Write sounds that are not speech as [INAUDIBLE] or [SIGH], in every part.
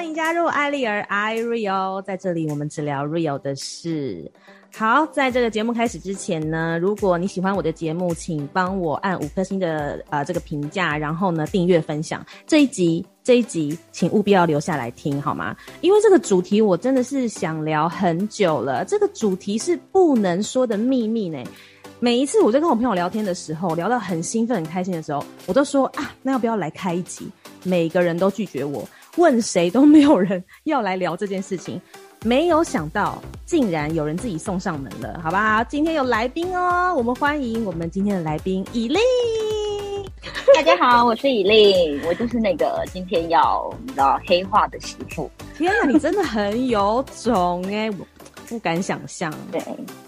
欢迎加入艾丽儿 iReal，在这里我们只聊 real 的事。好，在这个节目开始之前呢，如果你喜欢我的节目，请帮我按五颗星的呃这个评价，然后呢订阅分享这一集。这一集请务必要留下来听好吗？因为这个主题我真的是想聊很久了。这个主题是不能说的秘密呢。每一次我在跟我朋友聊天的时候，聊到很兴奋、很开心的时候，我都说啊，那要不要来开一集？每个人都拒绝我，问谁都没有人要来聊这件事情。没有想到，竟然有人自己送上门了，好不好？今天有来宾哦，我们欢迎我们今天的来宾以利。大家好，我是以利，我就是那个今天要你知道黑化的媳妇。天哪，你真的很有种哎，我不敢想象。对，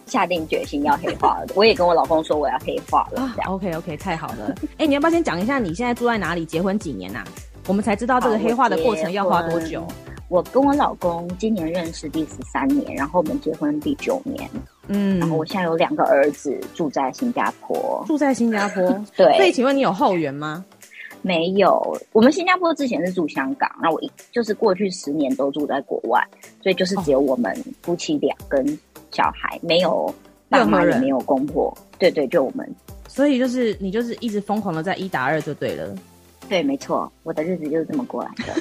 下定决心要黑化了。[LAUGHS] 我也跟我老公说我要黑化了。啊，OK OK，太好了。哎，你要不要先讲一下你现在住在哪里？结婚几年呐？我们才知道这个黑化的过程要花多久。我跟我老公今年认识第十三年，然后我们结婚第九年。嗯，然后我现在有两个儿子住在新加坡，住在新加坡。[LAUGHS] 对，所以请问你有后援吗？没有，我们新加坡之前是住香港，那我一就是过去十年都住在国外，所以就是只有我们夫妻俩跟小孩，哦、没有爸妈也没有公婆。对对，就我们。所以就是你就是一直疯狂的在一打二就对了。对，没错，我的日子就是这么过来的。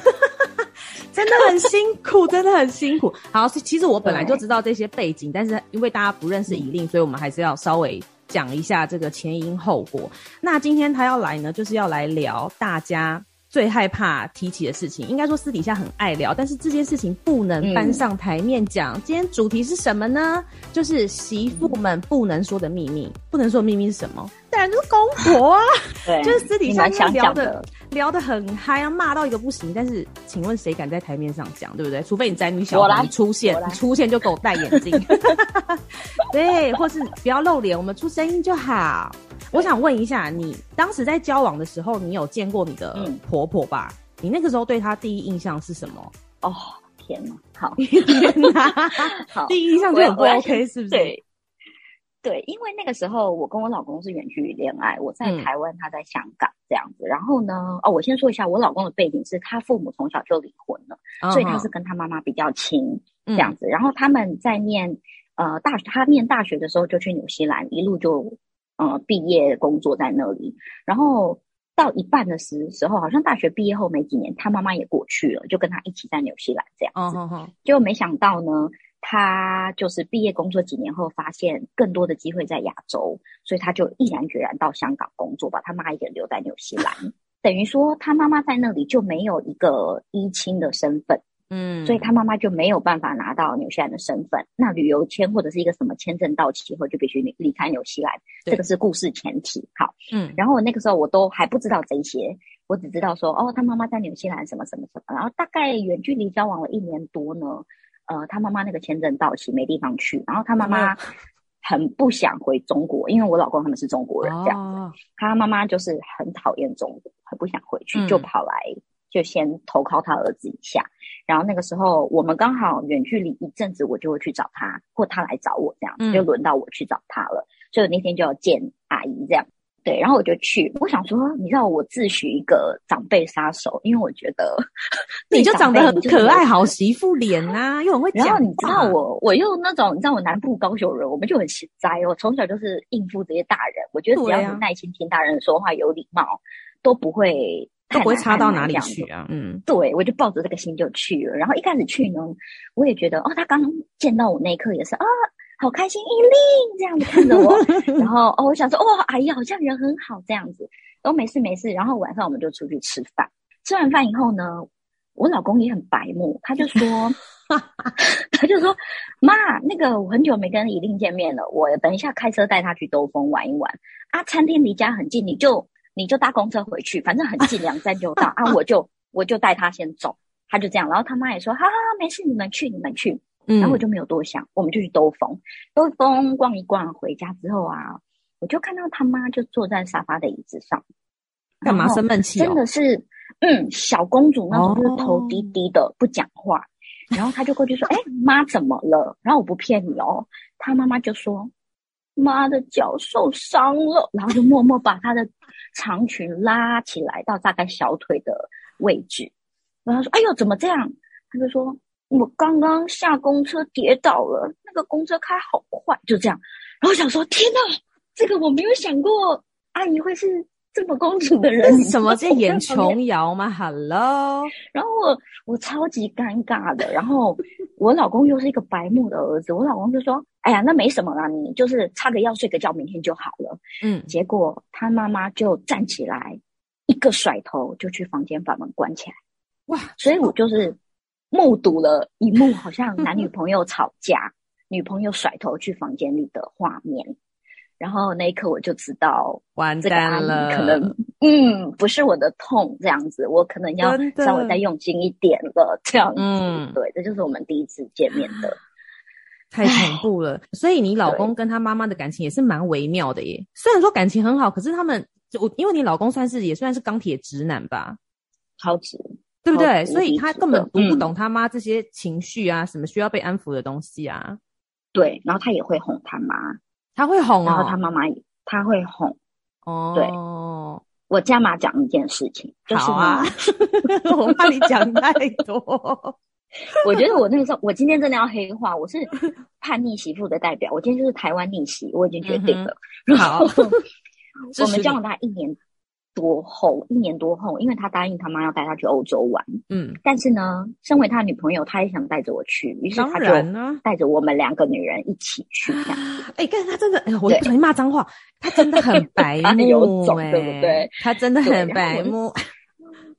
[LAUGHS] 真的很辛苦，真的很辛苦。好，其实我本来就知道这些背景，但是因为大家不认识以令，所以我们还是要稍微讲一下这个前因后果。那今天他要来呢，就是要来聊大家最害怕提起的事情，应该说私底下很爱聊，但是这件事情不能搬上台面讲。嗯、今天主题是什么呢？就是媳妇们不能说的秘密。不能说的秘密是什么？当然就是公婆啊，[LAUGHS] 对，就是私底下聊的。聊得很嗨啊，骂到一个不行。但是，请问谁敢在台面上讲，对不对？除非你宅女小红出现，你出现就给我戴眼镜，[LAUGHS] 对，或是不要露脸，我们出声音就好。我想问一下，你当时在交往的时候，你有见过你的婆婆吧？嗯、你那个时候对她第一印象是什么？哦，天哪，好，[LAUGHS] 天哪，好，第一印象就很不 OK，是不是？对。对，因为那个时候我跟我老公是远距离恋爱，我在台湾，他在香港这样子。嗯、然后呢，哦，我先说一下，我老公的背景是他父母从小就离婚了，哦、所以他是跟他妈妈比较亲这样子。嗯、然后他们在念呃大学，他念大学的时候就去纽西兰，一路就呃毕业工作在那里。然后到一半的时时候，好像大学毕业后没几年，他妈妈也过去了，就跟他一起在纽西兰这样子。哦哦、结果没想到呢。他就是毕业工作几年后，发现更多的机会在亚洲，所以他就毅然决然到香港工作，把他妈一个人留在纽西兰。等于说，他妈妈在那里就没有一个依亲的身份，嗯，所以他妈妈就没有办法拿到纽西兰的身份。那旅游签或者是一个什么签证到期后，就必须离离开纽西兰。对这个是故事前提。好，嗯，然后那个时候我都还不知道这些，我只知道说，哦，他妈妈在纽西兰什么什么什么，然后大概远距离交往了一年多呢。呃，他妈妈那个签证到期没地方去，然后他妈妈很不想回中国，因为我老公他们是中国人，这样子。哦、他妈妈就是很讨厌中国，很不想回去，嗯、就跑来就先投靠他儿子一下。然后那个时候我们刚好远距离一阵子，我就会去找他，或他来找我这样子，嗯、就轮到我去找他了。所以那天就要见阿姨这样。对，然后我就去。我想说，你知道我自诩一个长辈杀手，因为我觉得 [LAUGHS] 你就长得很可爱，好媳妇脸啊，又很会讲。然后你知道我，我又那种，你知道我南部高雄人，我们就很实在。我从小就是应付这些大人，我觉得只要是耐心听大人说话，有礼貌，都不会都不会差到哪里去啊。嗯，对，我就抱着这个心就去了。然后一开始去呢，我也觉得哦，他刚见到我那一刻也是啊。好开心，以利这样子看着我，然后哦，我想说，哦，阿姨好像人很好这样子，哦没事没事。然后晚上我们就出去吃饭，吃完饭以后呢，我老公也很白目，他就说，[LAUGHS] 他就说，妈，那个我很久没跟以令见面了，我等一下开车带他去兜风玩一玩。啊，餐厅离家很近，你就你就搭公车回去，反正很近，两站就到啊，我就我就带他先走，他就这样，然后他妈也说，好好好，没事，你们去你们去。然后我就没有多想，嗯、我们就去兜风，兜风逛一逛，回家之后啊，我就看到他妈就坐在沙发的椅子上，干嘛生闷气？真的是，嗯，小公主那种，就是头低低的，哦、不讲话。然后他就过去说：“ [LAUGHS] 哎，妈怎么了？”然后我不骗你哦，他妈妈就说：“妈的脚受伤了。”然后就默默把她的长裙拉起来到大概小腿的位置。然后他说：“哎呦，怎么这样？”他就说：“我刚刚下公车跌倒了，那个公车开好快，就这样。”然后我想说：“天哪，这个我没有想过，阿姨会是。”这么公主的人，[LAUGHS] 什么在演琼瑶吗？Hello，然后我我超级尴尬的，然后我老公又是一个白目的儿子，我老公就说：“哎呀，那没什么啦，你就是擦个药睡个觉，明天就好了。”嗯，结果他妈妈就站起来，一个甩头就去房间把门关起来。哇！所以我就是目睹了一幕，好像男女朋友吵架，[LAUGHS] 女朋友甩头去房间里的画面。然后那一刻我就知道，完蛋了，可能嗯不是我的痛这样子，我可能要稍微再用心一点了这样子。嗯，对，这就是我们第一次见面的，太恐怖了。所以你老公跟他妈妈的感情也是蛮微妙的耶。虽然说感情很好，可是他们就因为你老公算是也算是钢铁直男吧，超直，对不对？所以他根本读不懂他妈这些情绪啊，什么需要被安抚的东西啊。对，然后他也会哄他妈。他会哄哦，然后他妈妈他会哄哦。对，我加码讲一件事情，就是啊，[LAUGHS] 我怕你讲太多。[LAUGHS] 我觉得我那个时候，我今天真的要黑化，我是叛逆媳妇的代表，我今天就是台湾逆袭，我已经决定了。好，[LAUGHS] 我们交往大概一年。多后一年多后，因为他答应他妈要带他去欧洲玩，嗯，但是呢，身为他女朋友，他也想带着我去，于是他就带着我们两个女人一起去这样子。[GASPS] 哎，但是他真的，哎，我不小心骂脏话，他真的很白目，[LAUGHS] 对不对？他真的很白目。[LAUGHS]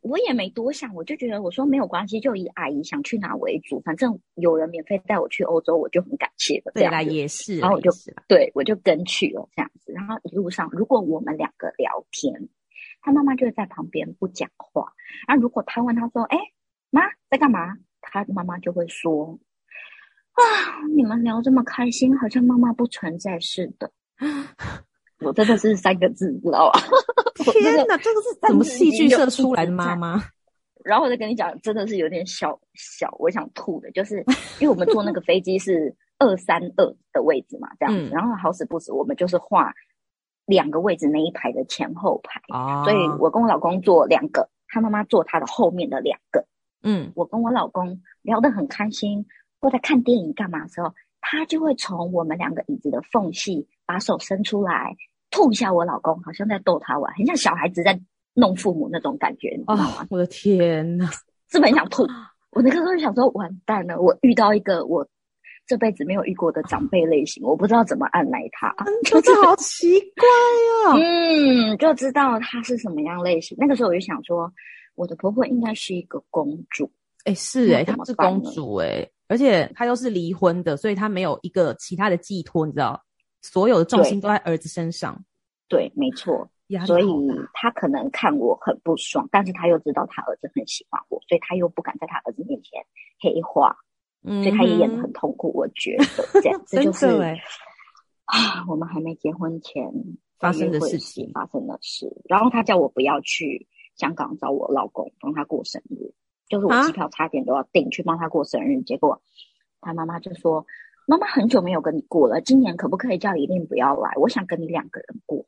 我也没多想，我就觉得我说没有关系，就以阿姨想去哪为主，反正有人免费带我去欧洲，我就很感谢了。对啦，也是，然后我就对我就跟去了这样子。然后一路上，如果我们两个聊天。他妈妈就会在旁边不讲话。那如果他问他说：“哎，妈在干嘛？”他妈妈就会说：“啊，你们聊这么开心，好像妈妈不存在似的。”我真的是三个字，知道吧？[LAUGHS] 天哪，这个是怎么戏剧社出来的妈妈？[LAUGHS] 然后我再跟你讲，真的是有点小小，我想吐的，就是因为我们坐那个飞机是二三二的位置嘛，这样子。嗯、然后好死不死，我们就是画。两个位置那一排的前后排，哦、所以我跟我老公坐两个，他妈妈坐他的后面的两个。嗯，我跟我老公聊得很开心，或在看电影干嘛的时候，他就会从我们两个椅子的缝隙把手伸出来，吐一下我老公，好像在逗他玩，很像小孩子在弄父母那种感觉，你知道吗？哦、我的天哪，是不是很想吐？我那个时候就想说，完蛋了，我遇到一个我。这辈子没有遇过的长辈类型，我不知道怎么按捺他，[LAUGHS] 就是好奇怪啊。嗯，就知道他是什么样类型。那个时候我就想说，我的婆婆应该是一个公主。哎，是哎，她是公主哎，而且她又是离婚的，所以她没有一个其他的寄托，你知道，所有的重心都在儿子身上。对，对，没错。所以她可能看我很不爽，但是她又知道她儿子很喜欢我，所以她又不敢在她儿子面前黑化。所以他也演的很痛苦，我觉得这样，[LAUGHS] 这就是啊，我们还没结婚前发生的事情，发生的事。然后他叫我不要去香港找我老公，帮他过生日，就是我机票差点都要订去帮他过生日。啊、结果他妈妈就说：“妈妈很久没有跟你过了，今年可不可以叫一定不要来？我想跟你两个人过。”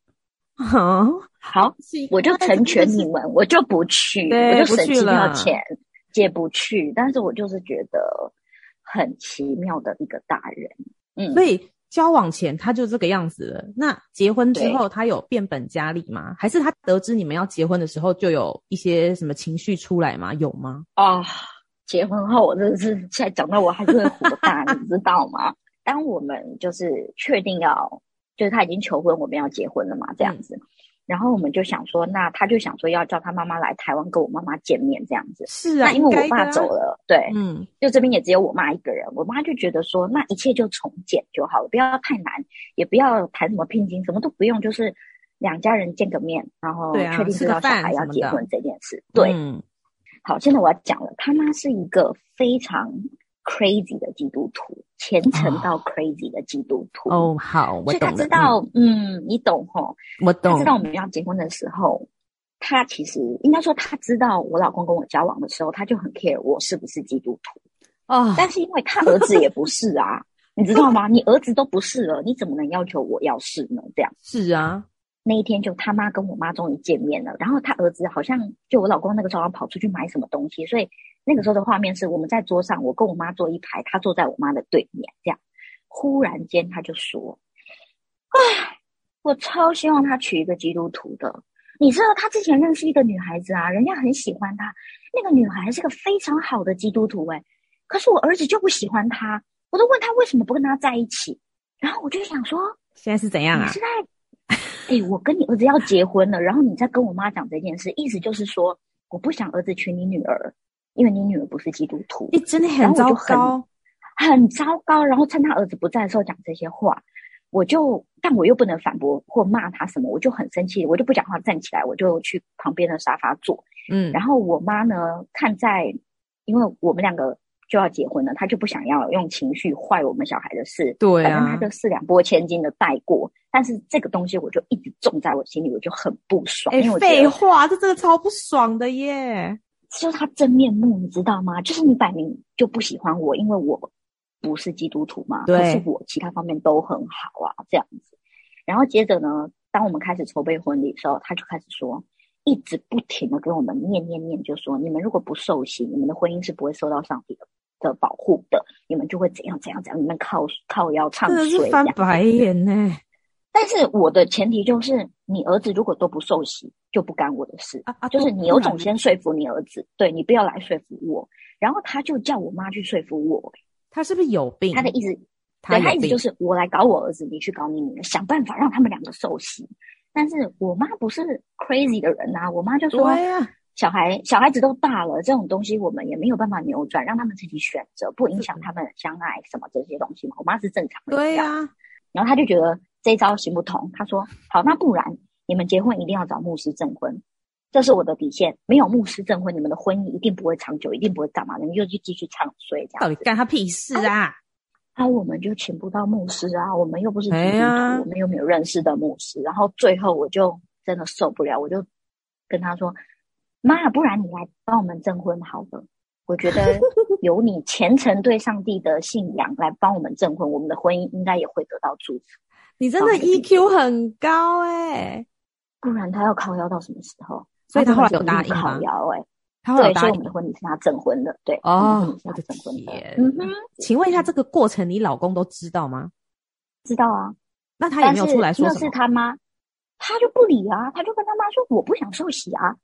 好，[LAUGHS] 好，我就成全你们，我就不去，我就省机票钱，借不去。但是我就是觉得。很奇妙的一个大人，嗯，所以交往前他就这个样子了。那结婚之后，他有变本加厉吗？还是他得知你们要结婚的时候，就有一些什么情绪出来吗？有吗？啊，结婚后我真的是现在讲到我还是会火大，你知道吗？[LAUGHS] 当我们就是确定要，就是他已经求婚，我们要结婚了嘛，这样子。嗯然后我们就想说，那他就想说要叫他妈妈来台湾跟我妈妈见面这样子。是啊，那因为我爸走了，对，嗯，就这边也只有我妈一个人。我妈就觉得说，那一切就从简就好了，不要太难，也不要谈什么聘金，什么都不用，就是两家人见个面，然后确定知道小孩要结婚这件事。对，嗯，好，现在我要讲了，他妈是一个非常。Crazy 的基督徒，虔诚到 crazy 的基督徒。哦，oh, 好，我懂了。所以他知道，嗯，嗯，你懂吼？我懂。他知道我们要结婚的时候，他其实应该说，他知道我老公跟我交往的时候，他就很 care 我是不是基督徒。哦。Oh. 但是因为他儿子也不是啊，[LAUGHS] 你知道吗？你儿子都不是了，你怎么能要求我要是呢？这样。是啊。那一天就他妈跟我妈终于见面了，然后他儿子好像就我老公那个时候跑出去买什么东西，所以那个时候的画面是我们在桌上，我跟我妈坐一排，他坐在我妈的对面，这样。忽然间他就说：“唉，我超希望他娶一个基督徒的。你知道他之前认识一个女孩子啊，人家很喜欢他，那个女孩是个非常好的基督徒，诶，可是我儿子就不喜欢他，我都问他为什么不跟他在一起，然后我就想说，现在是怎样啊？你是在？”哎、欸，我跟你儿子要结婚了，然后你再跟我妈讲这件事，意思就是说，我不想儿子娶你女儿，因为你女儿不是基督徒。你、欸、真的很糟糕很，很糟糕。然后趁他儿子不在的时候讲这些话，我就，但我又不能反驳或骂他什么，我就很生气，我就不讲话，站起来，我就去旁边的沙发坐。嗯，然后我妈呢，看在，因为我们两个。就要结婚了，他就不想要用情绪坏我们小孩的事，对啊，反正他就四两拨千斤的带过。但是这个东西我就一直种在我心里，我就很不爽。哎、欸，废话，这真的超不爽的耶！就是他真面目，你知道吗？就是你摆明就不喜欢我，因为我不是基督徒嘛。对，可是我其他方面都很好啊，这样子。然后接着呢，当我们开始筹备婚礼的时候，他就开始说。一直不停的跟我们念念念，就说你们如果不受洗，你们的婚姻是不会受到上帝的的保护的，你们就会怎样怎样怎样，你们靠靠腰唱衰，这样翻白眼呢。但是我的前提就是，你儿子如果都不受洗，就不干我的事。啊啊、就是你有种先说服你儿子，对，你不要来说服我。然后他就叫我妈去说服我，他是不是有病？他的意思，他的意思就是我来搞我儿子，你去搞你女儿，想办法让他们两个受洗。但是我妈不是 crazy 的人呐、啊，我妈就说：“小孩小孩子都大了，这种东西我们也没有办法扭转，让他们自己选择，不影响他们相爱什么这些东西嘛。”我妈是正常的，对呀、啊。然后他就觉得这一招行不通，他说：“好，那不然你们结婚一定要找牧师证婚，这是我的底线。没有牧师证婚，你们的婚姻一定不会长久，一定不会干嘛，你们就去继续唱衰这样。”到底干他屁事啊？啊啊，我们就请不到牧师啊，我们又不是基督徒，哎、我们又没有认识的牧师。然后最后我就真的受不了，我就跟他说：“妈，不然你来帮我们证婚好了。我觉得 [LAUGHS] 有你虔诚对上帝的信仰来帮我们证婚，我们的婚姻应该也会得到祝福。”你真的 EQ 很高哎、欸，不然他要靠腰到什么时候？所以他后来有答应吗？靠腰哎。他会有答应，所以我们的婚礼是他证婚的，对哦，我的天，嗯哼，请问一下，这个过程你老公都知道吗？知道啊，那他也没有出来说？那是他妈，他就不理啊，他就跟他妈说：“我不想受洗啊。”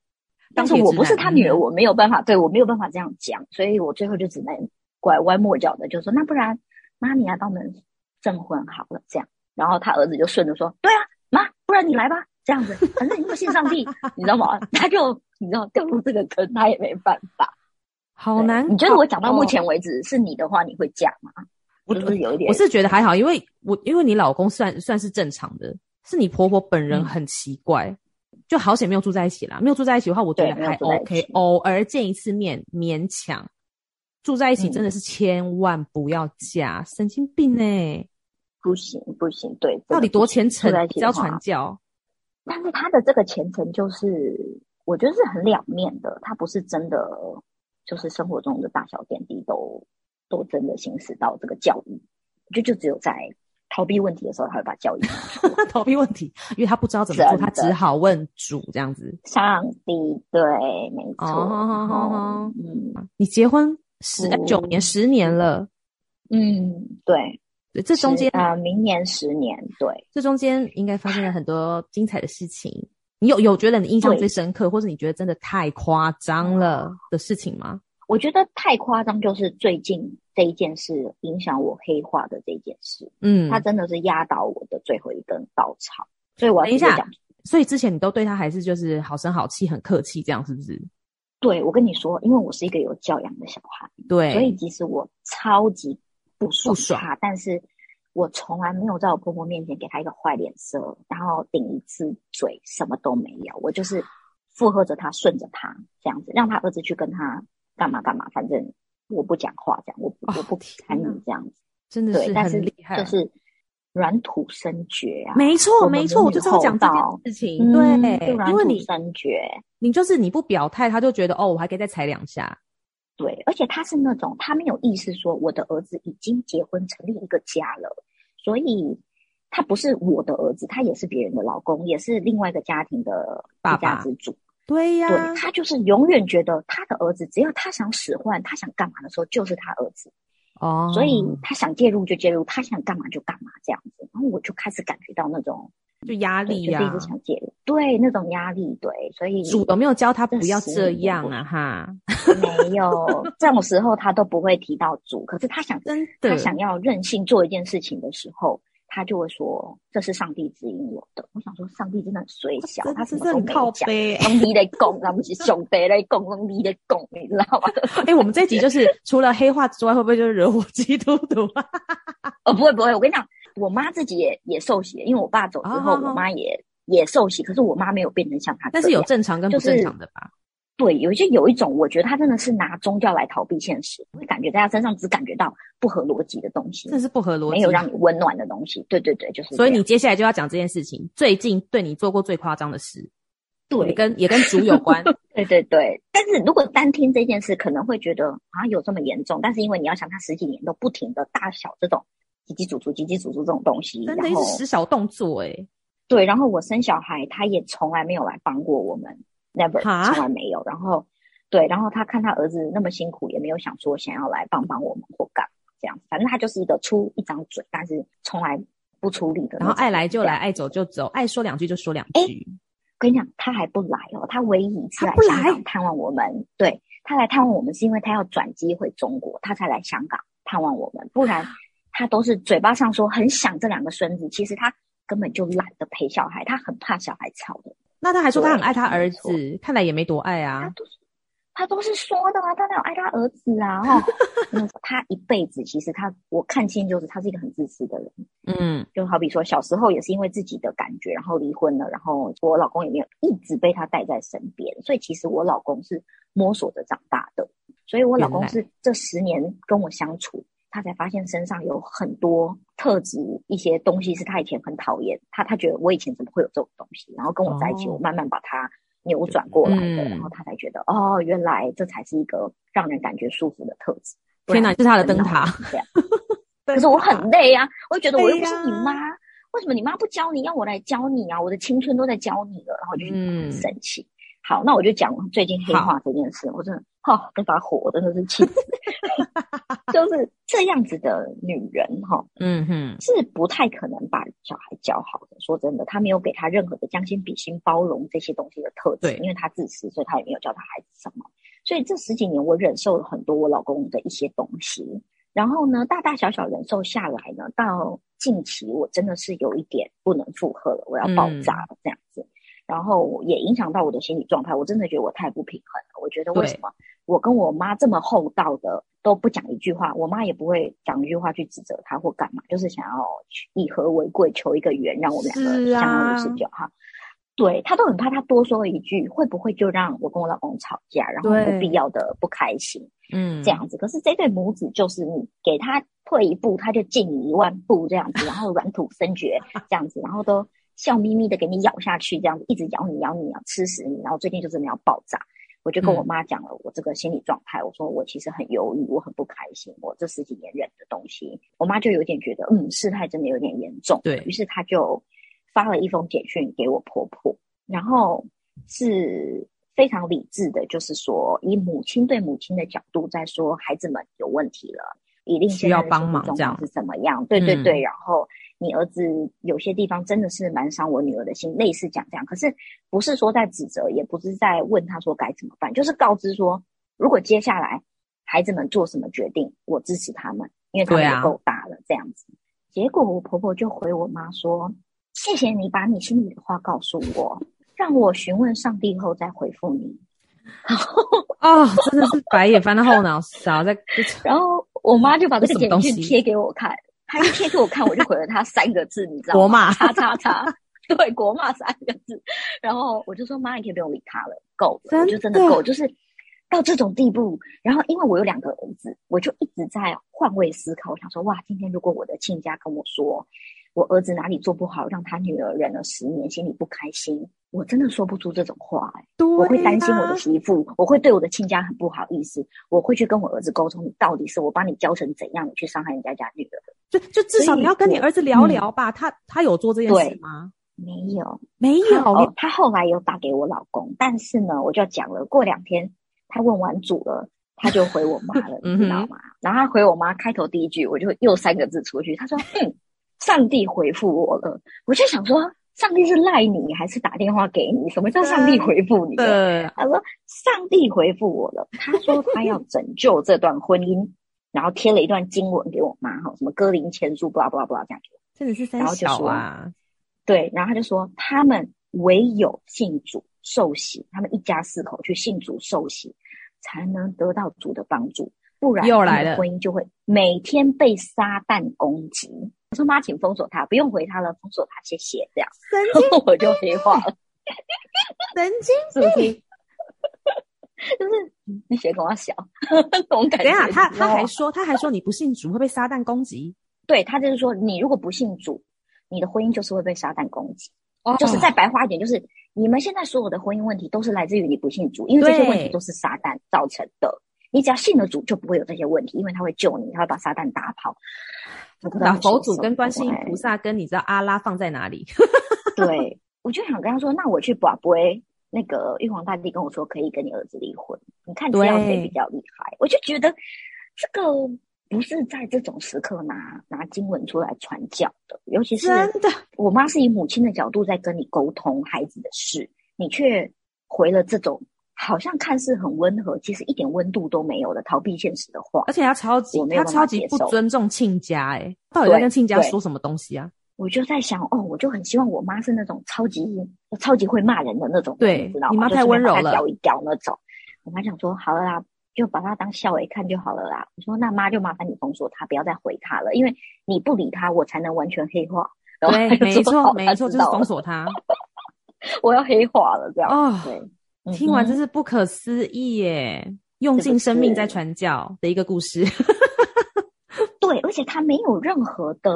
但是我不是他女儿，我没有办法，对，我没有办法这样讲，所以我最后就只能拐弯抹角的就说：“那不然妈，你来帮我们证婚好了。”这样，然后他儿子就顺着说：“对啊，妈，不然你来吧。”这样子，反正你不信上帝，[LAUGHS] 你知道吗？他就你知道掉入这个坑，他也没办法。好难。你觉得我讲到目前为止是你的话，你会讲吗？我是不是有一点？我是觉得还好，因为我因为你老公算算是正常的，是你婆婆本人很奇怪，嗯、就好险没有住在一起啦。没有住在一起的话，我觉得还 OK，偶尔见一次面勉强。住在一起真的是千万不要嫁，嗯、神经病呢、欸！不行不行，对，到底多虔诚？只要传教。但是他的这个虔诚，就是我觉得是很两面的。他不是真的，就是生活中的大小点滴都都真的行使到这个教义。我觉得就只有在逃避问题的时候，他会把教育 [LAUGHS] 逃避问题，因为他不知道怎么做，他只好问主这样子。上帝，对，没错。哦，嗯，你结婚十九年，十年了。嗯，对。对，这中间啊、呃，明年十年，对，这中间应该发生了很多精彩的事情。你有有觉得你印象最深刻，或者你觉得真的太夸张了的事情吗？我觉得太夸张，就是最近这一件事影响我黑化的这件事。嗯，他真的是压倒我的最后一根稻草。所以我要讲，等一下，所以之前你都对他还是就是好声好气，很客气，这样是不是？对，我跟你说，因为我是一个有教养的小孩，对，所以即使我超级。不爽他，但是我从来没有在我婆婆面前给他一个坏脸色，然后顶一次嘴，什么都没有。我就是附和着他，顺着他这样子，让他儿子去跟他干嘛干嘛，反正我不讲话，这样我我不参与这样子，真的是很厉害，就是软土生绝啊！没错没错，我就是要讲这件事情，对，嗯、因为你深掘，你就是你不表态，他就觉得哦，我还可以再踩两下。对，而且他是那种他没有意识说我的儿子已经结婚成立一个家了，所以他不是我的儿子，他也是别人的老公，也是另外一个家庭的一家之主。爸爸对呀，对，他就是永远觉得他的儿子，只要他想使唤，他想干嘛的时候，就是他儿子。哦，所以他想介入就介入，他想干嘛就干嘛这样子。然后我就开始感觉到那种就压力呀、啊，就是一直想介入，对那种压力，对，所以主有没有教他不要这样啊？哈，[LAUGHS] 没有，这种时候他都不会提到主，可是他想真的他想要任性做一件事情的时候。他就会说：“这是上帝指引我的。”我想说，上帝真的很水小，他什么都没讲。上帝在讲，他不是兄弟在讲，上帝在讲，你知道吗？哎，我们这集就是除了黑化之外，会不会就是惹火基督徒？[LAUGHS] 哦，不会不会，我跟你讲，我妈自己也也受洗，因为我爸走之后，我妈也也受洗，可是我妈没有变成像他，但是有正常跟不正常的吧？对，有一些有一种，我觉得他真的是拿宗教来逃避现实，会感觉在他身上只感觉到不合逻辑的东西，这是不合逻辑，没有让你温暖的东西。对对对，就是。所以你接下来就要讲这件事情，最近对你做过最夸张的事，对，也跟也跟主有关。[LAUGHS] 对对对，但是如果单听这件事，可能会觉得啊有这么严重，但是因为你要想，他十几年都不停的大小这种叽叽足足、叽叽足足这种东西，真的是使小动作哎、欸。对，然后我生小孩，他也从来没有来帮过我们，never，从来没有，然后。对，然后他看他儿子那么辛苦，也没有想说想要来帮帮我们或干这样子，反正他就是一个出一张嘴，但是从来不出力的。然后爱来就来，爱走就走，爱说两句就说两句。诶，跟你讲，他还不来哦，他唯一一次来香港探望我们，对，他来探望我们是因为他要转机回中国，他才来香港探望我们，不然他都是嘴巴上说很想这两个孙子，其实他根本就懒得陪小孩，他很怕小孩吵的。那他还说他很爱他儿子，看来也没多爱啊。他都是说的啊，他哪有爱他儿子啊？哈、[LAUGHS] 哦，他一辈子其实他我看清就是他是一个很自私的人。嗯，就好比说小时候也是因为自己的感觉，然后离婚了，然后我老公也没有一直被他带在身边，所以其实我老公是摸索着长大的。所以我老公是这十年跟我相处，他才发现身上有很多特质，一些东西是他以前很讨厌，他他觉得我以前怎么会有这种东西，然后跟我在一起，我慢慢把他。扭转过来的，嗯、然后他才觉得哦，原来这才是一个让人感觉舒服的特质。天哪，这是他的灯塔。[LAUGHS] 可是我很累啊，我就觉得我又不是你妈，啊、为什么你妈不教你，要我来教你啊？我的青春都在教你了，然后我就很生气。嗯好，那我就讲最近黑化这件事。我真的，哈、哦，那把火真的是气死，[LAUGHS] 就是这样子的女人，哈、哦，嗯哼，是不太可能把小孩教好的。说真的，她没有给他任何的将心比心、包容这些东西的特质，因为她自私，所以她也没有教她孩子什么。所以这十几年，我忍受了很多我老公的一些东西，然后呢，大大小小忍受下来呢，到近期我真的是有一点不能负荷了，我要爆炸了，这样子。嗯然后也影响到我的心理状态，我真的觉得我太不平衡了。我觉得为什么我跟我妈这么厚道的都不讲一句话，我妈也不会讲一句话去指责她或干嘛，就是想要以和为贵，求一个缘，让我们两个相安无事就好。对，他都很怕，他多说一句会不会就让我跟我老公吵架，然后不必要的不开心，嗯，这样子。可是这对母子就是你给他退一步，他就进你一万步这样子，然后软土深掘这样子，然后都。笑眯眯的给你咬下去，这样子一直咬你咬你咬，吃死你。然后最近就真的要爆炸，我就跟我妈讲了我这个心理状态。嗯、我说我其实很忧郁，我很不开心，我这十几年忍的东西。我妈就有点觉得，嗯，事态真的有点严重。对，于是她就发了一封简讯给我婆婆，然后是非常理智的，就是说以母亲对母亲的角度在说，孩子们有问题了，一定需要帮忙，这样是怎么样？对对对，嗯、然后。你儿子有些地方真的是蛮伤我女儿的心，类似讲这样，可是不是说在指责，也不是在问他说该怎么办，就是告知说，如果接下来孩子们做什么决定，我支持他们，因为他们也够大了这样子。啊、结果我婆婆就回我妈说：“谢谢你把你心里的话告诉我，让我询问上帝后再回复你。[LAUGHS] ”哦，真的是白眼翻到后脑勺，在 [LAUGHS] 然后我妈就把这个简讯贴给我看。他一贴给我看，我就回了他三个字，你知道吗？国骂，叉叉叉，[LAUGHS] 对，国骂三个字。然后我就说：“妈，你可以不用理他了，够了，我就真的够，就是到这种地步。”然后因为我有两个儿子，我就一直在换位思考。我想说：“哇，今天如果我的亲家跟我说，我儿子哪里做不好，让他女儿忍了十年，心里不开心。”我真的说不出这种话哎、欸，对啊、我会担心我的媳妇，我会对我的亲家很不好意思，我会去跟我儿子沟通，你到底是我把你教成怎样，你去伤害人家家女儿的？就就至少你要跟你儿子聊聊吧。他他有做这件事吗？没有，没有。哦，他后来有打给我老公，但是呢，我就讲了，过两天他问完主了，他就回我妈了，[LAUGHS] 你知道吗？然后他回我妈开头第一句，我就又三个字出去，他说：“嗯，上帝回复我了。”我就想说。上帝是赖你，还是打电话给你？什么叫上帝回复你？他说上帝回复我了。他说他要拯救这段婚姻，然后贴了一段经文给我妈，哈，什么哥林前书，不拉不拉不拉这样子。真的是三小啊。对，然后他就说他们唯有信主受洗，他们一家四口去信主受洗，才能得到主的帮助，不然又来了，婚姻就会每天被撒旦攻击。我说妈，请封锁他，不用回他了，封锁他，谢谢。这样，神经 [LAUGHS] 我就黑化了。[LAUGHS] 神经病，[LAUGHS] [LAUGHS] 就是你写跟我小 [LAUGHS] 那种感觉。等下，他他还说，他还说你不信主会被撒旦攻击。对，他就是说，你如果不信主，你的婚姻就是会被撒旦攻击。哦，就是再白话一点，就是你们现在所有的婚姻问题都是来自于你不信主，因为这些问题都是撒旦造成的。你只要信了主，就不会有这些问题，因为他会救你，他会把撒旦打跑。把佛祖跟观世音菩萨跟你知道阿拉放在哪里？对，我就想跟他说，那我去拔杯，那个玉皇大帝跟我说可以跟你儿子离婚，你看这样谁比较厉害？我就觉得这个不是在这种时刻拿拿经文出来传教的，尤其是真的，我妈是以母亲的角度在跟你沟通孩子的事，你却回了这种。好像看似很温和，其实一点温度都没有的逃避现实的话，而且他超级他超级不尊重亲家，哎，到底在跟亲家说什么东西啊？我就在想，哦，我就很希望我妈是那种超级超级会骂人的那种，对，你知道吗？你妈太温柔了，屌一屌那种。我妈想说，好了啦，就把她当笑话看就好了啦。我说，那妈就麻烦你封锁她，不要再回她了，因为你不理她，我才能完全黑化。对，没错，没错，就是封锁她。我要黑化了，这样哦。对。听完真是不可思议耶！用尽生命在传教的一个故事。对，而且他没有任何的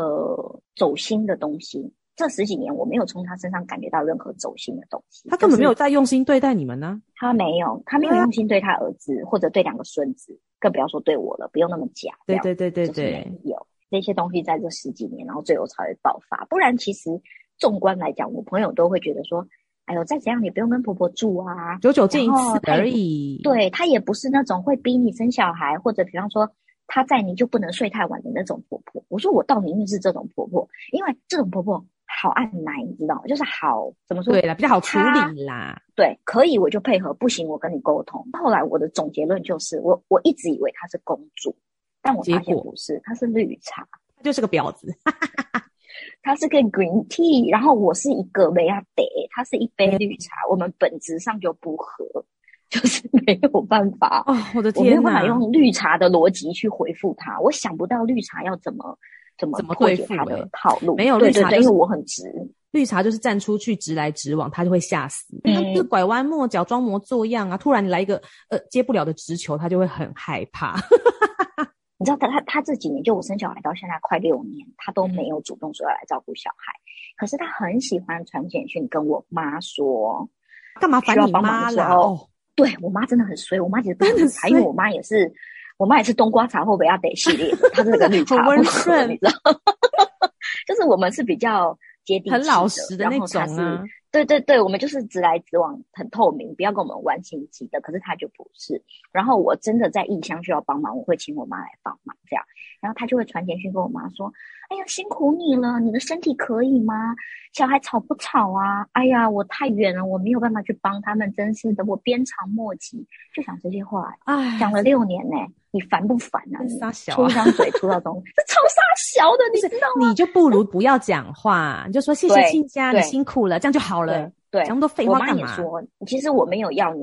走心的东西。这十几年，我没有从他身上感觉到任何走心的东西。他根本没有在用心对待你们呢。他没有，他没有用心对他儿子，或者对两个孙子，更不要说对我了。不用那么假。对对对对对，有这些东西在这十几年，然后最后才会爆发。不然，其实纵观来讲，我朋友都会觉得说。哎呦，再怎样你不用跟婆婆住啊，久久见一次而已。对，他也不是那种会逼你生小孩，或者比方说她在你就不能睡太晚的那种婆婆。我说我倒宁愿是这种婆婆，因为这种婆婆好按奶，你知道吗？就是好怎么说？对了，比较好处理啦。对，可以我就配合，不行我跟你沟通。后来我的总结论就是，我我一直以为她是公主，但我发现不是，她是绿茶，她就是个婊子。他是个 green tea，然后我是一个梅亚德，他是一杯绿茶，我们本质上就不合，就是 [LAUGHS] 没有办法。哦，我的天哪，我没有办法用绿茶的逻辑去回复他，我想不到绿茶要怎么怎么破解他的套路。没有绿茶，因为我很直，绿茶就是站出去直来直往，他就会吓死。他就是拐弯抹角、装模作样啊，突然来一个呃接不了的直球，他就会很害怕。[LAUGHS] 你知道他他他这几年，就我生小孩到现在快六年，他都没有主动说要来照顾小孩。可是他很喜欢传简讯跟我妈说，干嘛烦你妈了？哦，对我妈真的很衰，我妈其实不喝茶因为我妈也是，我妈也是冬瓜茶后北亚得系列的，她是那个绿 [LAUGHS] 茶温顺，你知道，[LAUGHS] 就是我们是比较接地气的，很老实的那种啊。对对对，我们就是直来直往，很透明，不要跟我们玩心机的。可是他就不是。然后我真的在异乡需要帮忙，我会请我妈来帮忙，这样。然后他就会传简讯跟我妈说：“哎呀，辛苦你了，你的身体可以吗？小孩吵不吵啊？哎呀，我太远了，我没有办法去帮他们，真是的，我鞭长莫及。”就讲这些话，哎，讲了六年呢，你烦不烦啊？你出张嘴出到东西，这超傻小的，[LAUGHS] 你知道吗？你就不如不要讲话，你就说谢谢亲家，你辛苦了，这样就好了。对，讲那么多废话干嘛？我妈也说，其实我没有要你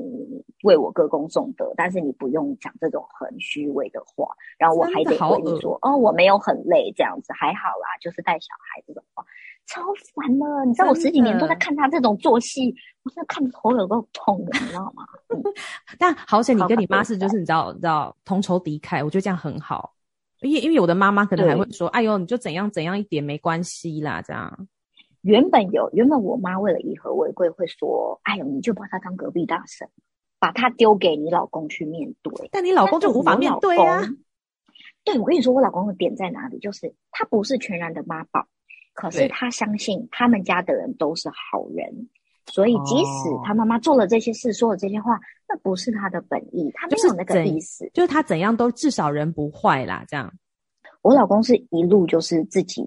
为我歌功颂德，但是你不用讲这种很虚伪的话。然后我还得回你说，哦，我没有很累，这样子还好啦，就是带小孩这种话，超烦的。你知道我十几年都在看他这种做戏，我现在看头有够痛的，你知道吗？嗯、[LAUGHS] 但好险你跟你妈是就是你知道你知道同仇敌忾，我觉得这样很好。因为因为有的妈妈可能还会说，哎呦，你就怎样怎样一点没关系啦，这样。原本有，原本我妈为了以和为贵，会说：“哎呦，你就把他当隔壁大婶，把他丢给你老公去面对。”但你老公就无法面对啊。对，我跟你说，我老公的点在哪里？就是他不是全然的妈宝，可是他相信他们家的人都是好人，所以即使他妈妈做了这些事，说了这些话，那不是他的本意，他没有那个意思，就是他怎样都至少人不坏啦。这样，我老公是一路就是自己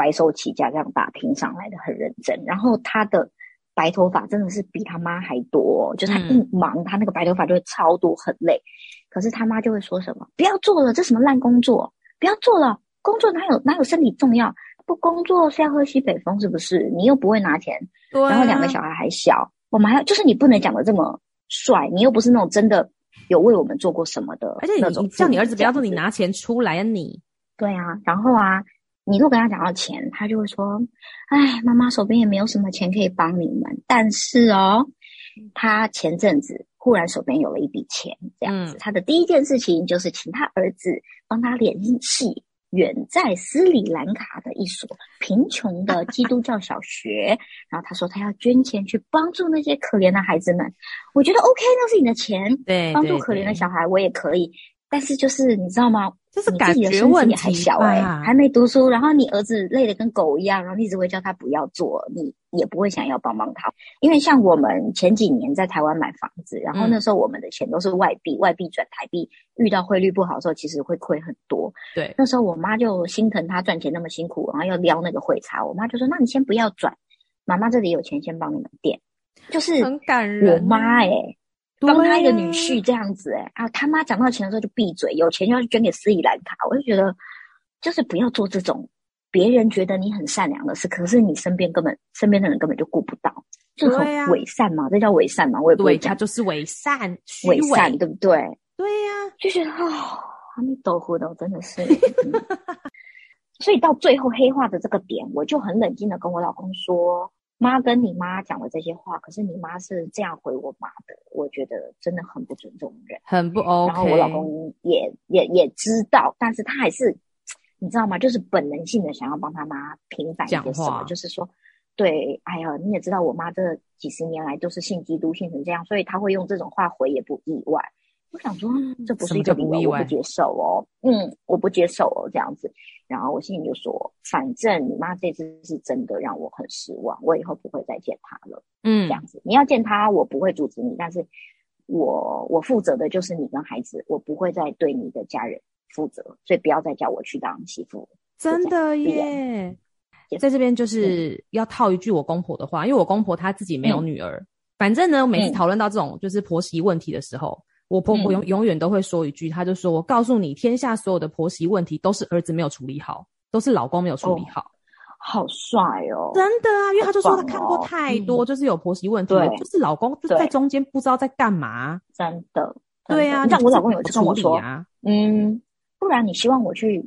白手起家这样打拼上来的，很认真。然后他的白头发真的是比他妈还多，就是他一忙，他那个白头发就会超多，很累。可是他妈就会说什么：“不要做了，这什么烂工作！不要做了，工作哪有哪有身体重要？不工作是要喝西北风是不是？你又不会拿钱，啊，然后两个小孩还小，我们还要就是你不能讲的这么帅，你又不是那种真的有为我们做过什么的，而且你叫你儿子不要做你拿钱出来啊你，你对啊，然后啊，你如果跟他讲到钱，他就会说：哎，妈妈手边也没有什么钱可以帮你们，但是哦，他前阵子。”忽然手边有了一笔钱，这样子，嗯、他的第一件事情就是请他儿子帮他联系远在斯里兰卡的一所贫穷的基督教小学，[LAUGHS] 然后他说他要捐钱去帮助那些可怜的孩子们。我觉得 OK，那是你的钱，对，帮助可怜的小孩我也可以。但是就是你知道吗？就是感觉问题还小哎、欸，啊、还没读书，然后你儿子累得跟狗一样，然后你一直会叫他不要做，你也不会想要帮帮他。因为像我们前几年在台湾买房子，然后那时候我们的钱都是外币，嗯、外币转台币，遇到汇率不好的时候，其实会亏很多。对，那时候我妈就心疼他赚钱那么辛苦，然后要撩那个汇差，我妈就说：“那你先不要转，妈妈这里有钱，先帮你们垫。”就是很感人，我妈哎。帮他一个女婿这样子、欸，哎啊，他妈讲到钱的时候就闭嘴，有钱就要去捐给斯里兰卡。我就觉得，就是不要做这种别人觉得你很善良的事，可是你身边根本身边的人根本就顾不到，就很伪善嘛，啊、这叫伪善嘛，我也不会讲，他就是伪善，伪善对不对？对呀、啊，就觉得哦，阿弥陀佛的，真的是。[LAUGHS] 所以到最后黑化的这个点，我就很冷静的跟我老公说。妈跟你妈讲了这些话，可是你妈是这样回我妈的，我觉得真的很不尊重人，很不 OK。然后我老公也也也知道，但是他还是，你知道吗？就是本能性的想要帮他妈平反一些什么，就是说，对，哎呀，你也知道我妈这几十年来都是信基督信成这样，所以他会用这种话回也不意外。我想说，这不是一个理由，我不接受哦。嗯，我不接受哦，这样子。然后我心里就说，反正你妈这次是真的让我很失望，我以后不会再见她了。嗯，这样子，你要见她，我不会阻止你，但是我我负责的就是你跟孩子，我不会再对你的家人负责，所以不要再叫我去当媳妇。真的耶，在这边就是要套一句我公婆的话，因为我公婆她自己没有女儿。嗯、反正呢，每次讨论到这种就是婆媳问题的时候。我婆婆永永远都会说一句，她就说：“我告诉你，天下所有的婆媳问题都是儿子没有处理好，都是老公没有处理好。”好帅哦！真的啊，因为他就说他看过太多，就是有婆媳问题，就是老公就在中间不知道在干嘛。真的，对啊，像我老公有次跟我说啊，嗯，不然你希望我去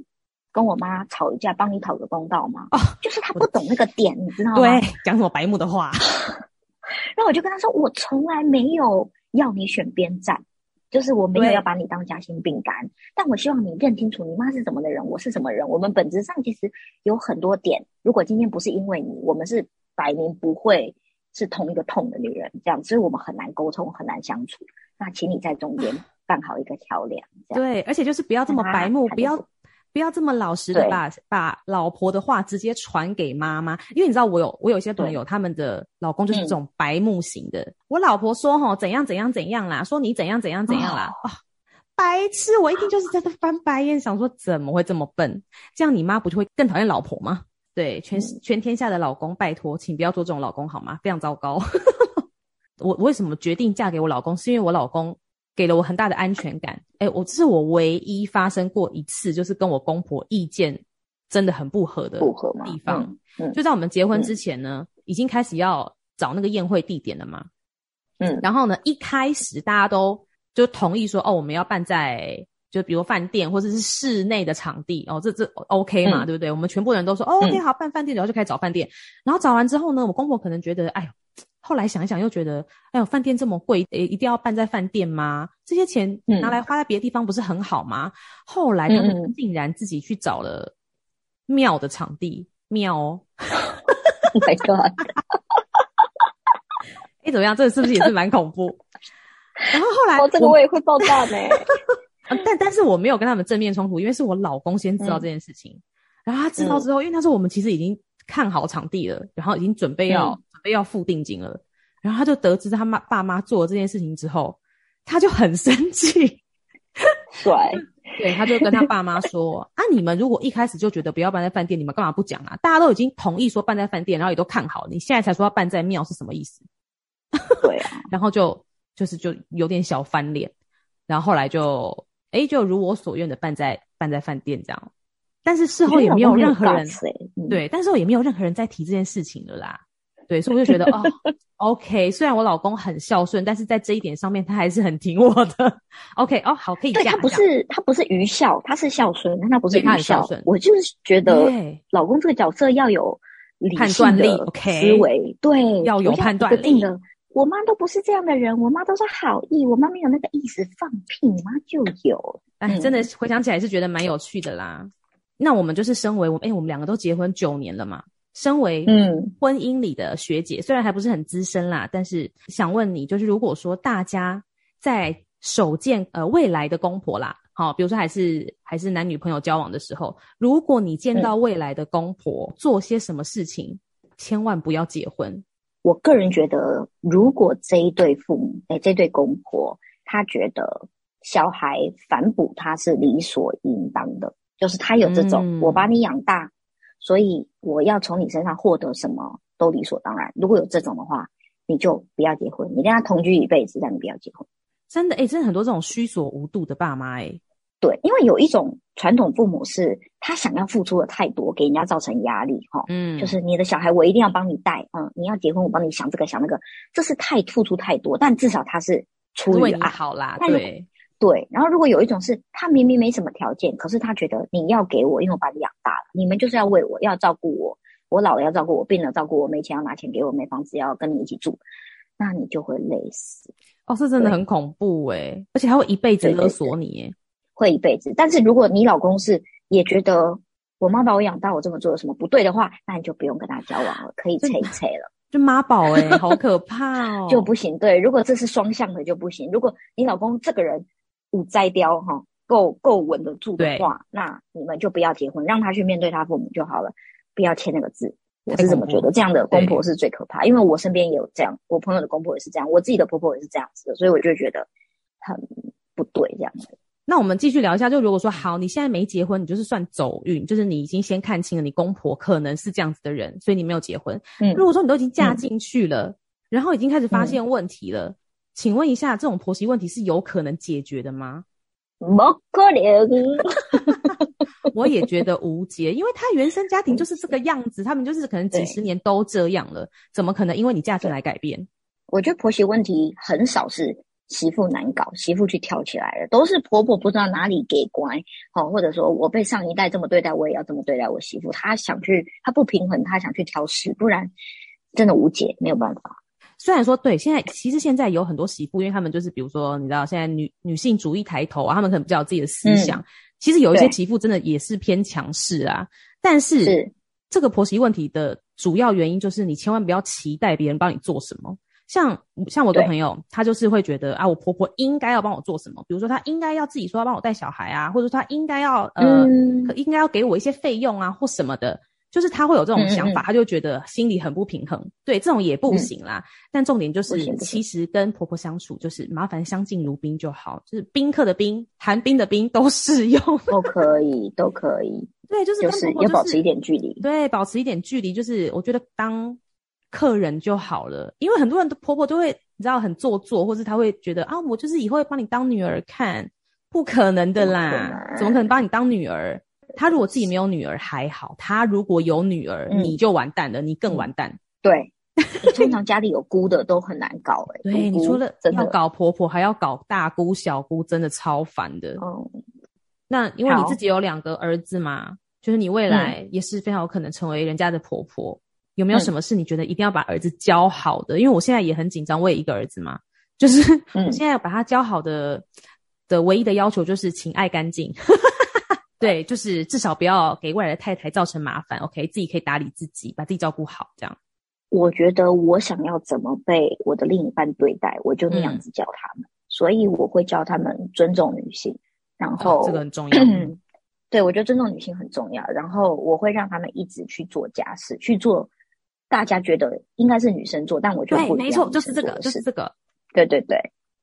跟我妈吵一架，帮你讨个公道吗？哦，就是他不懂那个点，你知道吗？对，讲什么白目的话。[LAUGHS] 然后我就跟他说，我从来没有要你选边站。就是我没有要把你当夹心饼干，但我希望你认清楚，你妈是什么的人，我是什么人。我们本质上其实有很多点。如果今天不是因为你，我们是摆明不会是同一个痛的女人，这样，所以我们很难沟通，很难相处。那请你在中间 [LAUGHS] 办好一个桥梁。对，而且就是不要这么白目，不要。不要这么老实的把把老婆的话直接传给妈妈，因为你知道我有我有一些朋友，对他们的老公就是这种白目型的。嗯、我老婆说齁怎样怎样怎样啦，说你怎样怎样怎样啦，哦，哦，白痴！我一听就是在这翻白眼，想说怎么会这么笨？这样你妈不就会更讨厌老婆吗？对，全全天下的老公，拜托，请不要做这种老公好吗？非常糟糕。[LAUGHS] 我我为什么决定嫁给我老公？是因为我老公。给了我很大的安全感。哎，我这是我唯一发生过一次，就是跟我公婆意见真的很不合的地方。嗯嗯、就在我们结婚之前呢，嗯、已经开始要找那个宴会地点了嘛。嗯，然后呢，一开始大家都就同意说，哦，我们要办在就比如饭店或者是室内的场地哦，这这 OK 嘛，嗯、对不对？我们全部人都说、哦、OK，好，办饭店，然后就开始找饭店。然后找完之后呢，我公婆可能觉得，哎呦。后来想一想，又觉得，哎呦，饭店这么贵，诶，一定要办在饭店吗？这些钱拿来花在别的地方不是很好吗？嗯、后来他们竟然自己去找了庙的场地，庙哦，My God！[LAUGHS] 哎，怎么样？这个是不是也是蛮恐怖？然后后来，哦，这个我也会爆炸呢。嗯、但但是我没有跟他们正面冲突，因为是我老公先知道这件事情，嗯、然后他知道之后，因为那时候我们其实已经看好场地了，然后已经准备要、备要付定金了，然后他就得知他妈爸妈做了这件事情之后，他就很生气，对。对，他就跟他爸妈说：“啊，你们如果一开始就觉得不要办在饭店，你们干嘛不讲啊？大家都已经同意说办在饭店，然后也都看好，你现在才说要办在庙是什么意思？”对啊，然后就就是就有点小翻脸，然后后来就哎，就如我所愿的办在办在饭店这样，但是事后也没有任何人、嗯、对，但是我也没有任何人再提这件事情了啦。对，所以我就觉得哦，OK，虽然我老公很孝顺，但是在这一点上面他还是很挺我的。OK，哦，好，可以他不是他不是愚孝，他是孝顺，但他不是愚孝顺。我就是觉得老公这个角色要有判断力，OK，思维对，要有判断力的。我妈都不是这样的人，我妈都是好意，我妈没有那个意思放屁，我妈就有。哎，真的回想起来是觉得蛮有趣的啦。那我们就是身为我，哎，我们两个都结婚九年了嘛。身为嗯婚姻里的学姐，嗯、虽然还不是很资深啦，但是想问你，就是如果说大家在首见呃未来的公婆啦，好，比如说还是还是男女朋友交往的时候，如果你见到未来的公婆、嗯、做些什么事情，千万不要结婚。我个人觉得，如果这一对父母，哎，这对公婆，他觉得小孩反哺他是理所应当的，就是他有这种、嗯、我把你养大。所以我要从你身上获得什么都理所当然。如果有这种的话，你就不要结婚。你跟他同居一辈子，但你不要结婚。真的，诶、欸、真的很多这种虚所无度的爸妈，诶对，因为有一种传统父母是他想要付出的太多，给人家造成压力，哈，嗯，就是你的小孩我一定要帮你带，嗯，你要结婚我帮你想这个想那个，这是太付出太多，但至少他是出于爱好啦，对。对，然后如果有一种是他明明没什么条件，可是他觉得你要给我，因为我把你养大了，你们就是要为我，要照顾我，我老了要照顾我，病了照顾我，没钱要拿钱给我，没房子要跟你一起住，那你就会累死。哦，是真的很恐怖诶，而且还会一辈子勒索你耶，会一辈子。但是如果你老公是也觉得我妈把我养大，我这么做有什么不对的话，那你就不用跟他交往了，可以拆一拆了。就妈宝诶，[LAUGHS] 好可怕哦，就不行。对，如果这是双向的就不行。如果你老公这个人。五摘雕哈，够够稳得住的话，那你们就不要结婚，让他去面对他父母就好了，不要签那个字。我是这么觉得，这样的公婆是最可怕，因为我身边也有这样，我朋友的公婆也是这样，我自己的婆婆也是这样子的，所以我就觉得很不对这样子。那我们继续聊一下，就如果说好，你现在没结婚，你就是算走运，就是你已经先看清了你公婆可能是这样子的人，所以你没有结婚。嗯，如果说你都已经嫁进去了，嗯、然后已经开始发现问题了，嗯、请问一下，这种婆媳问题是有可能解决的吗？不可能，[LAUGHS] 我也觉得无解，因为他原生家庭就是这个样子，他们就是可能几十年都这样了，怎么可能因为你嫁进来改变？我觉得婆媳问题很少是媳妇难搞，媳妇去挑起来的，都是婆婆不知道哪里给乖，好，或者说我被上一代这么对待，我也要这么对待我媳妇，她想去，她不平衡，她想去挑事，不然真的无解，没有办法。虽然说对，现在其实现在有很多媳妇，因为他们就是比如说，你知道现在女女性主义抬头啊，他们可能比较有自己的思想。嗯、其实有一些媳妇真的也是偏强势啊。但是，是这个婆媳问题的主要原因就是你千万不要期待别人帮你做什么。像像我的朋友，她就是会觉得啊，我婆婆应该要帮我做什么，比如说她应该要自己说要帮我带小孩啊，或者说她应该要呃，嗯、应该要给我一些费用啊或什么的。就是他会有这种想法，嗯嗯，他就觉得心里很不平衡。对，这种也不行啦。嗯、但重点就是，其实跟婆婆相处，就是麻烦相敬如宾就好。就是宾客的宾，寒冰的冰都适用，都可以，都可以。对，就是跟婆婆、就是、就是要保持一点距离。对，保持一点距离，就是我觉得当客人就好了。因为很多人的婆婆都会，你知道，很做作，或是她会觉得啊，我就是以后会把你当女儿看，不可能的啦，怎么可能把你当女儿？他如果自己没有女儿还好，他如果有女儿，嗯、你就完蛋了，你更完蛋。对，通常家里有姑的都很难搞哎、欸。对，你除了要搞婆婆，还要搞大姑、小姑，真的超烦的。哦、嗯，那因为你自己有两个儿子嘛，就是你未来也是非常有可能成为人家的婆婆。嗯、有没有什么事你觉得一定要把儿子教好的？嗯、因为我现在也很紧张，我有一个儿子嘛，就是 [LAUGHS] 我现在要把他教好的、嗯、的唯一的要求就是请爱干净。[LAUGHS] 对，就是至少不要给未来的太太造成麻烦。OK，自己可以打理自己，把自己照顾好，这样。我觉得我想要怎么被我的另一半对待，我就那样子教他们。嗯、所以我会教他们尊重女性，然后、哦、这个很重要。[CLEARS THROAT] 对，我觉得尊重女性很重要。然后我会让他们一直去做家事，去做大家觉得应该是女生做，但我觉得不，没错，就是这个，就是这个。对对对，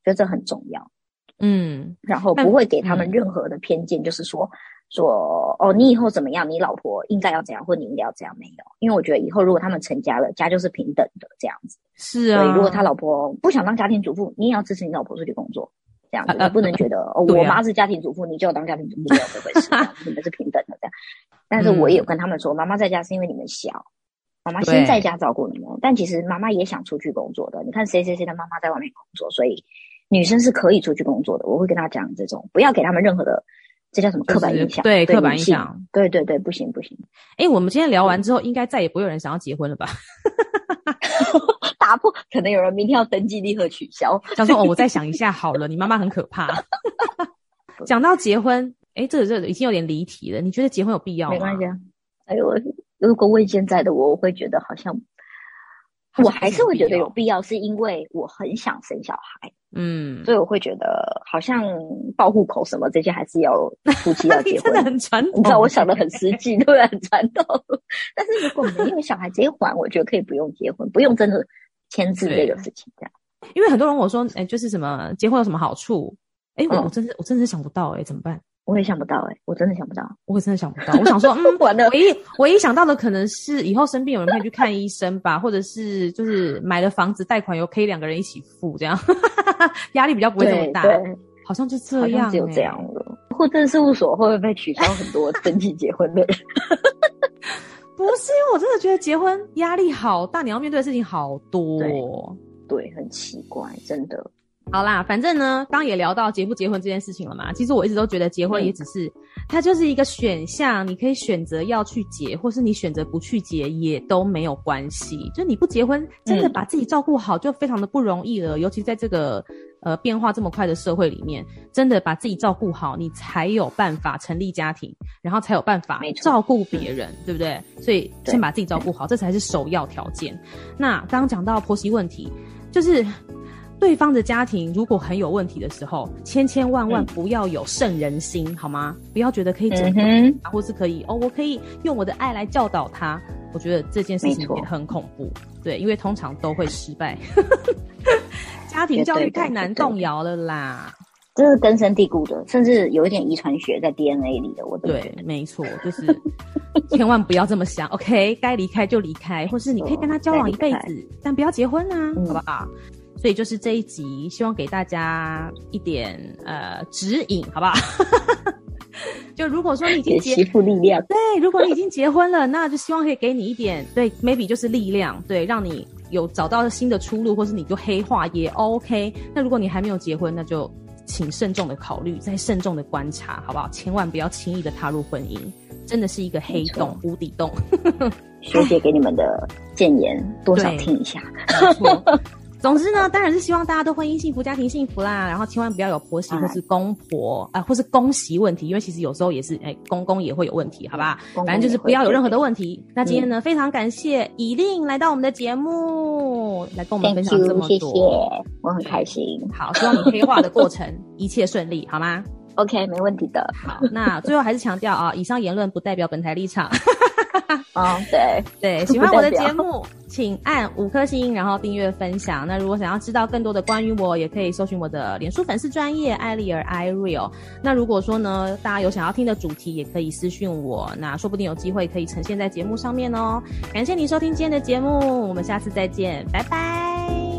觉得这很重要。嗯，然后不会给他们任何的偏见，就是说、嗯、说哦，你以后怎么样，你老婆应该要怎样，或你应该要怎样，没有。因为我觉得以后如果他们成家了，家就是平等的这样子。是啊。所以如果他老婆不想当家庭主妇，你也要支持你老婆出去工作，这样子。你、啊、不能觉得、啊、哦，我妈是家庭主妇，你就要当家庭主妇，没有这回事。你们是平等的这样。但是我也有跟他们说，妈妈在家是因为你们小，妈妈先在家照顾你们。但其实妈妈也想出去工作的。你看谁谁谁的妈妈在外面工作，所以。女生是可以出去工作的，我会跟她讲这种，不要给他们任何的，这叫什么刻板印象？对，刻板印象，对对对，不行不行。哎，我们今天聊完之后，应该再也不会有人想要结婚了吧？[LAUGHS] 打破，可能有人明天要登记，立刻取消。想说哦，我再想一下 [LAUGHS] 好了，你妈妈很可怕。讲到结婚，哎，这个这个已经有点离题了。你觉得结婚有必要吗？没关系啊。哎呦，如果问现在的我，我会觉得好像。我还是会觉得有必要，是因为我很想生小孩，嗯，所以我会觉得好像报户口什么这些还是要夫妻要 [LAUGHS] 结婚，真的很传统。你知道我想的很实际，对不对？很传统。但是如果没有小孩直接还，我觉得可以不用结婚，不用真的签字这个事情这样。因为很多人我说，哎，就是什么结婚有什么好处？哎，我我真是我真的是想不到，哎，怎么办？我也想不到哎、欸，我真的想不到，我真的想不到。我想说，嗯，完了。唯一唯一想到的可能是以后生病有人可以去看医生吧，或者是就是买了房子贷款有可以两个人一起付，这样 [LAUGHS] 压力比较不会这么大。好像就这样、欸，只有这样了。户政事务所会不会被取消很多登记结婚的人？[LAUGHS] 不是，因为我真的觉得结婚压力好大，你要面对的事情好多。对，对，很奇怪，真的。好啦，反正呢，刚也聊到结不结婚这件事情了嘛。其实我一直都觉得结婚也只是，嗯、它就是一个选项，你可以选择要去结，或是你选择不去结也都没有关系。就你不结婚，真的把自己照顾好就非常的不容易了。嗯、尤其在这个呃变化这么快的社会里面，真的把自己照顾好，你才有办法成立家庭，然后才有办法照顾别人，对不对？所以先把自己照顾好，这才是首要条件。那刚刚讲到婆媳问题，就是。对方的家庭如果很有问题的时候，千千万万不要有圣人心，嗯、好吗？不要觉得可以整合，嗯、或是可以哦，我可以用我的爱来教导他。我觉得这件事情也很恐怖，对，因为通常都会失败。[LAUGHS] 家庭教育太难动摇了啦，这是根深蒂固的，甚至有一点遗传学在 DNA 里的。我对，没错，就是 [LAUGHS] 千万不要这么想。OK，该离开就离开，或是你可以跟他交往一辈子，但不要结婚啊，嗯、好不好？所以就是这一集，希望给大家一点呃指引，好不好？[LAUGHS] 就如果说你已经结，媳妇力量，对，如果你已经结婚了，那就希望可以给你一点，对，maybe 就是力量，对，让你有找到新的出路，或是你就黑化也 OK。那如果你还没有结婚，那就请慎重的考虑，再慎重的观察，好不好？千万不要轻易的踏入婚姻，真的是一个黑洞，无底洞。[LAUGHS] 学姐给你们的建言，多少听一下。总之呢，当然是希望大家都婚姻幸福、家庭幸福啦。然后千万不要有婆媳或是公婆啊、呃，或是公媳问题，因为其实有时候也是哎、欸，公公也会有问题，好吧？反正就是不要有任何的问题。那今天呢，嗯、非常感谢以令来到我们的节目，来跟我们分享这么多，谢谢，我很开心。好，希望你黑化的过程一切顺利，好吗？OK，没问题的。好，那最后还是强调啊，[LAUGHS] 以上言论不代表本台立场。[LAUGHS] 哦，对 [LAUGHS] 对，喜欢我的节目，请按五颗星，然后订阅分享。那如果想要知道更多的关于我，也可以搜寻我的脸书粉丝专业艾丽尔 Ireal。那如果说呢，大家有想要听的主题，也可以私讯我，那说不定有机会可以呈现在节目上面哦。感谢你收听今天的节目，我们下次再见，拜拜。